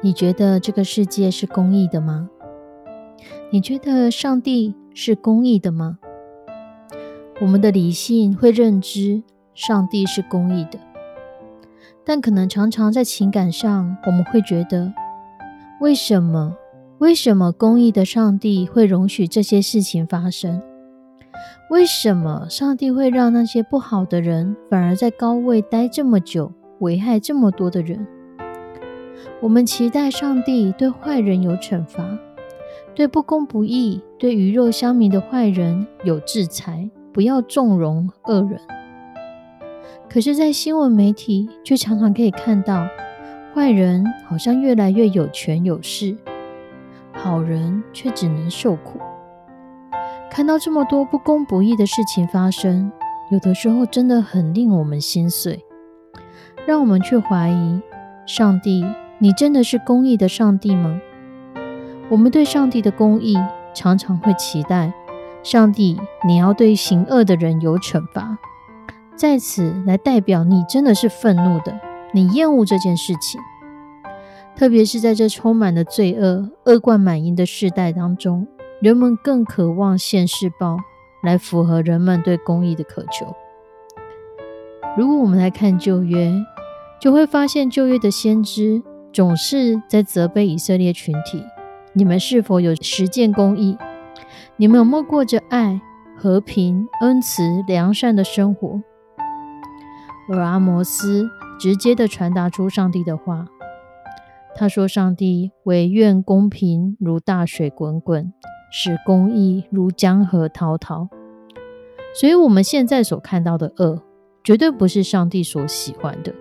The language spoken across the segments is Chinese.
你觉得这个世界是公义的吗？你觉得上帝是公义的吗？我们的理性会认知上帝是公义的，但可能常常在情感上，我们会觉得：为什么？为什么公义的上帝会容许这些事情发生？为什么上帝会让那些不好的人反而在高位待这么久？危害这么多的人，我们期待上帝对坏人有惩罚，对不公不义、对鱼肉乡民的坏人有制裁，不要纵容恶人。可是，在新闻媒体却常常可以看到，坏人好像越来越有权有势，好人却只能受苦。看到这么多不公不义的事情发生，有的时候真的很令我们心碎。让我们去怀疑上帝，你真的是公义的上帝吗？我们对上帝的公义常常会期待上帝，你要对行恶的人有惩罚，在此来代表你真的是愤怒的，你厌恶这件事情。特别是在这充满了罪恶、恶贯满盈的时代当中，人们更渴望现世报来符合人们对公义的渴求。如果我们来看旧约。就会发现旧约的先知总是在责备以色列群体：你们是否有实践公义？你们有没有过着爱、和平、恩慈、良善的生活？而阿摩斯直接的传达出上帝的话，他说：“上帝唯愿公平如大水滚滚，使公义如江河滔滔。”所以，我们现在所看到的恶，绝对不是上帝所喜欢的。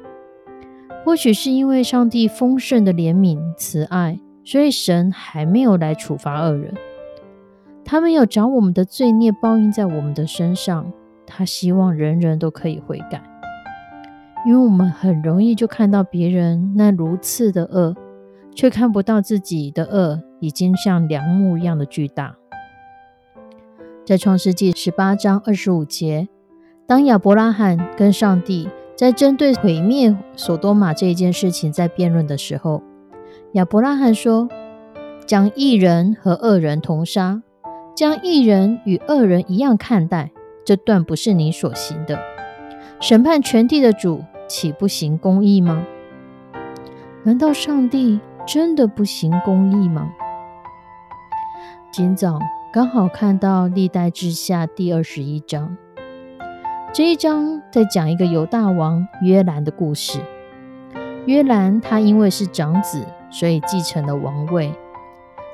或许是因为上帝丰盛的怜悯慈爱，所以神还没有来处罚恶人。他没有将我们的罪孽报应在我们的身上，他希望人人都可以悔改。因为我们很容易就看到别人那如此的恶，却看不到自己的恶已经像梁木一样的巨大。在创世纪十八章二十五节，当亚伯拉罕跟上帝。在针对毁灭索多玛这一件事情在辩论的时候，亚伯拉罕说：“将义人和恶人同杀，将义人与恶人一样看待，这断不是你所行的。审判全地的主岂不行公义吗？难道上帝真的不行公义吗？”今早刚好看到历代志下第二十一章。这一章在讲一个犹大王约兰的故事。约兰他因为是长子，所以继承了王位。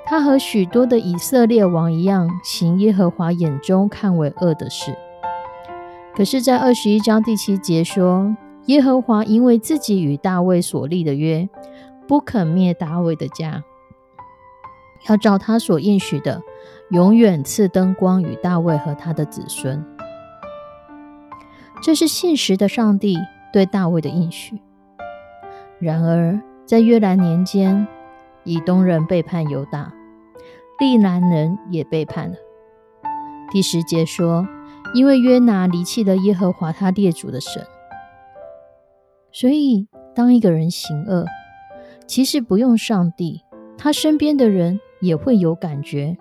他和许多的以色列王一样，行耶和华眼中看为恶的事。可是，在二十一章第七节说，耶和华因为自己与大卫所立的约，不肯灭大卫的家，要照他所应许的，永远赐灯光与大卫和他的子孙。这是信实的上帝对大卫的应许。然而，在约兰年间，以东人背叛犹大，利南人也背叛了。第十节说：“因为约拿离弃了耶和华他列祖的神，所以当一个人行恶，其实不用上帝，他身边的人也会有感觉。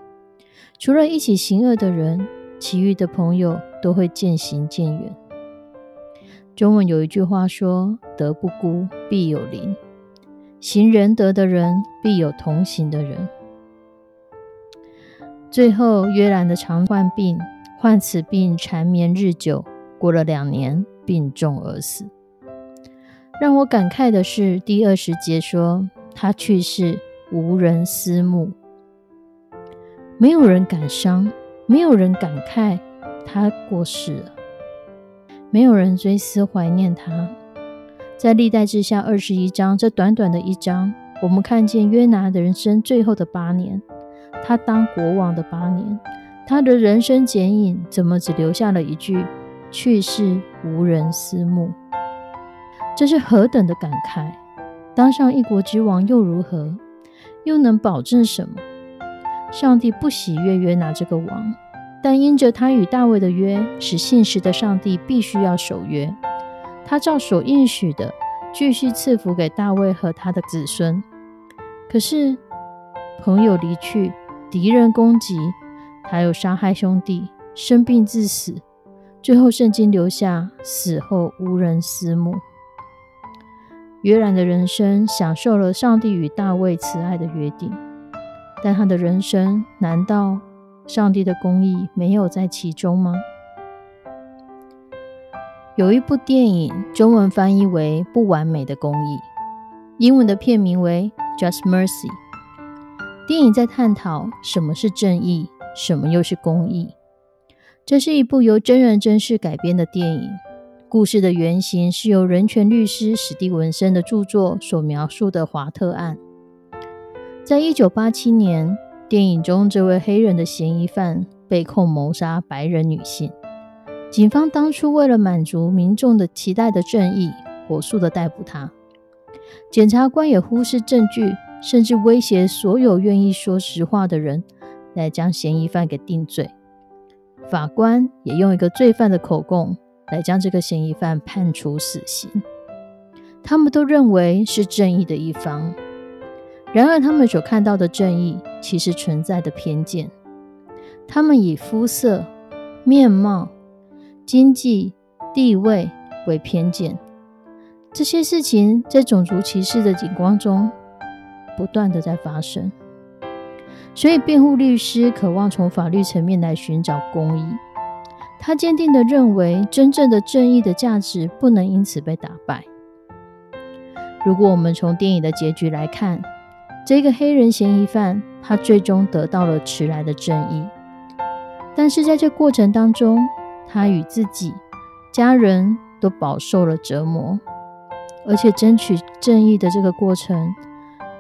除了一起行恶的人，其余的朋友都会渐行渐远。”中文有一句话说：“德不孤，必有邻；行仁德的人，必有同行的人。”最后，约兰的常患病，患此病缠绵日久，过了两年，病重而死。让我感慨的是，第二十节说他去世，无人思慕，没有人感伤，没有人感慨他过世了，没有人追思怀念他。在历代之下二十一章，这短短的一章，我们看见约拿的人生最后的八年。他当国王的八年，他的人生剪影怎么只留下了一句“去世无人思慕”？这是何等的感慨！当上一国之王又如何？又能保证什么？上帝不喜悦约拿这个王，但因着他与大卫的约，使信实的上帝必须要守约。他照所应许的，继续赐福给大卫和他的子孙。可是朋友离去。敌人攻击，他又杀害兄弟，生病致死。最后，圣经留下死后无人思慕。约兰的人生享受了上帝与大卫慈爱的约定，但他的人生难道上帝的公义没有在其中吗？有一部电影，中文翻译为《不完美的公义》，英文的片名为《Just Mercy》。电影在探讨什么是正义，什么又是公义。这是一部由真人真事改编的电影，故事的原型是由人权律师史蒂文森的著作所描述的华特案。在一九八七年，电影中这位黑人的嫌疑犯被控谋杀白人女性，警方当初为了满足民众的期待的正义，火速的逮捕他。检察官也忽视证据。甚至威胁所有愿意说实话的人，来将嫌疑犯给定罪。法官也用一个罪犯的口供来将这个嫌疑犯判处死刑。他们都认为是正义的一方，然而他们所看到的正义其实存在的偏见。他们以肤色、面貌、经济地位为偏见。这些事情在种族歧视的景观中。不断的在发生，所以辩护律师渴望从法律层面来寻找公义。他坚定的认为，真正的正义的价值不能因此被打败。如果我们从电影的结局来看，这个黑人嫌疑犯他最终得到了迟来的正义，但是在这过程当中，他与自己家人都饱受了折磨，而且争取正义的这个过程。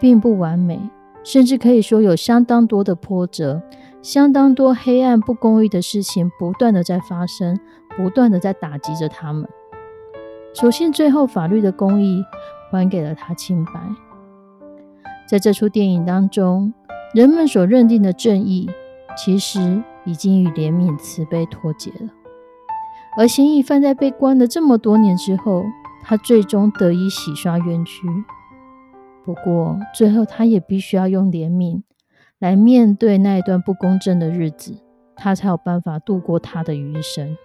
并不完美，甚至可以说有相当多的波折，相当多黑暗不公义的事情不断的在发生，不断的在打击着他们。所幸最后法律的公义还给了他清白。在这出电影当中，人们所认定的正义，其实已经与怜悯慈悲脱节了。而嫌疑犯在被关了这么多年之后，他最终得以洗刷冤屈。不过，最后他也必须要用怜悯来面对那一段不公正的日子，他才有办法度过他的余生。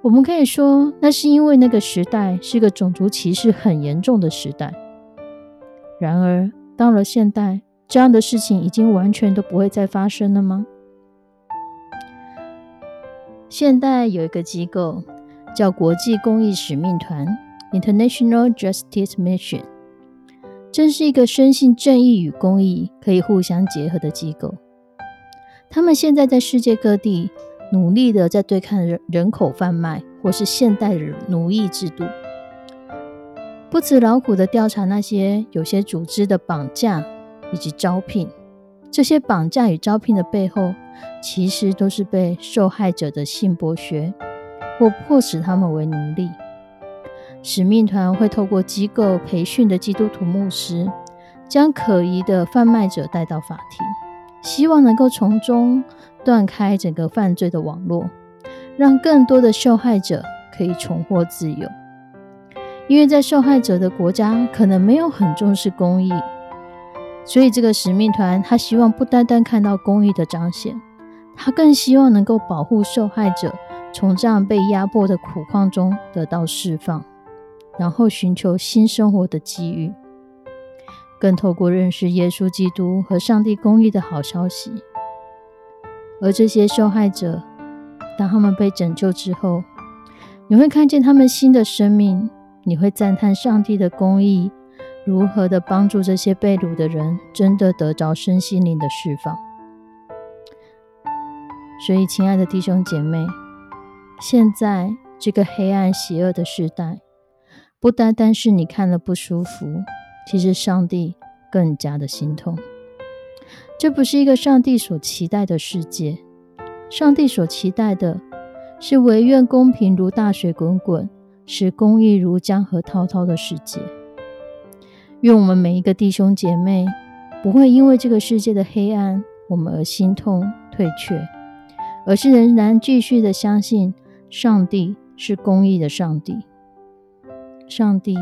我们可以说，那是因为那个时代是个种族歧视很严重的时代。然而，到了现代，这样的事情已经完全都不会再发生了吗？现代有一个机构叫国际公益使命团 （International Justice Mission）。真是一个深信正义与公益可以互相结合的机构。他们现在在世界各地努力的在对抗人人口贩卖或是现代的奴役制度，不辞劳苦的调查那些有些组织的绑架以及招聘。这些绑架与招聘的背后，其实都是被受害者的性剥削或迫使他们为奴隶。使命团会透过机构培训的基督徒牧师，将可疑的贩卖者带到法庭，希望能够从中断开整个犯罪的网络，让更多的受害者可以重获自由。因为在受害者的国家可能没有很重视公益，所以这个使命团他希望不单单看到公益的彰显，他更希望能够保护受害者从这样被压迫的苦况中得到释放。然后寻求新生活的机遇，更透过认识耶稣基督和上帝公益的好消息，而这些受害者，当他们被拯救之后，你会看见他们新的生命，你会赞叹上帝的公义如何的帮助这些被掳的人，真的得着身心灵的释放。所以，亲爱的弟兄姐妹，现在这个黑暗邪恶的时代，不单单是你看了不舒服，其实上帝更加的心痛。这不是一个上帝所期待的世界。上帝所期待的是唯愿公平如大水滚滚，使公义如江河滔滔的世界。愿我们每一个弟兄姐妹不会因为这个世界的黑暗，我们而心痛退却，而是仍然继续的相信上帝是公义的上帝。上帝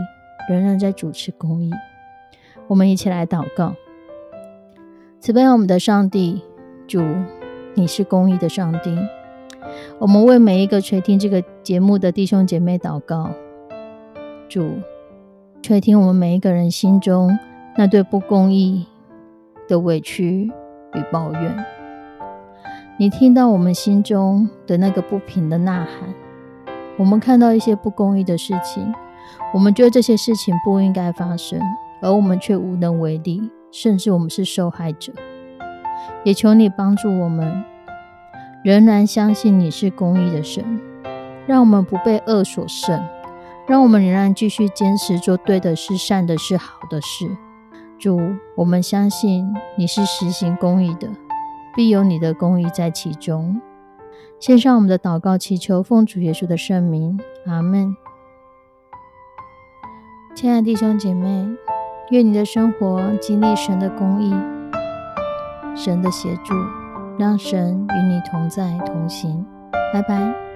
仍然在主持公义。我们一起来祷告。慈悲我们的上帝，主，你是公义的上帝。我们为每一个垂听这个节目的弟兄姐妹祷告，主，垂听我们每一个人心中那对不公义的委屈与抱怨。你听到我们心中的那个不平的呐喊。我们看到一些不公义的事情，我们觉得这些事情不应该发生，而我们却无能为力。甚至我们是受害者，也求你帮助我们，仍然相信你是公义的神，让我们不被恶所胜，让我们仍然继续坚持做对的事、善的事、好的事。主，我们相信你是实行公义的，必有你的公义在其中。献上我们的祷告，祈求奉主耶稣的圣名，阿门。亲爱的弟兄姐妹。愿你的生活经历神的公义、神的协助，让神与你同在同行。拜拜。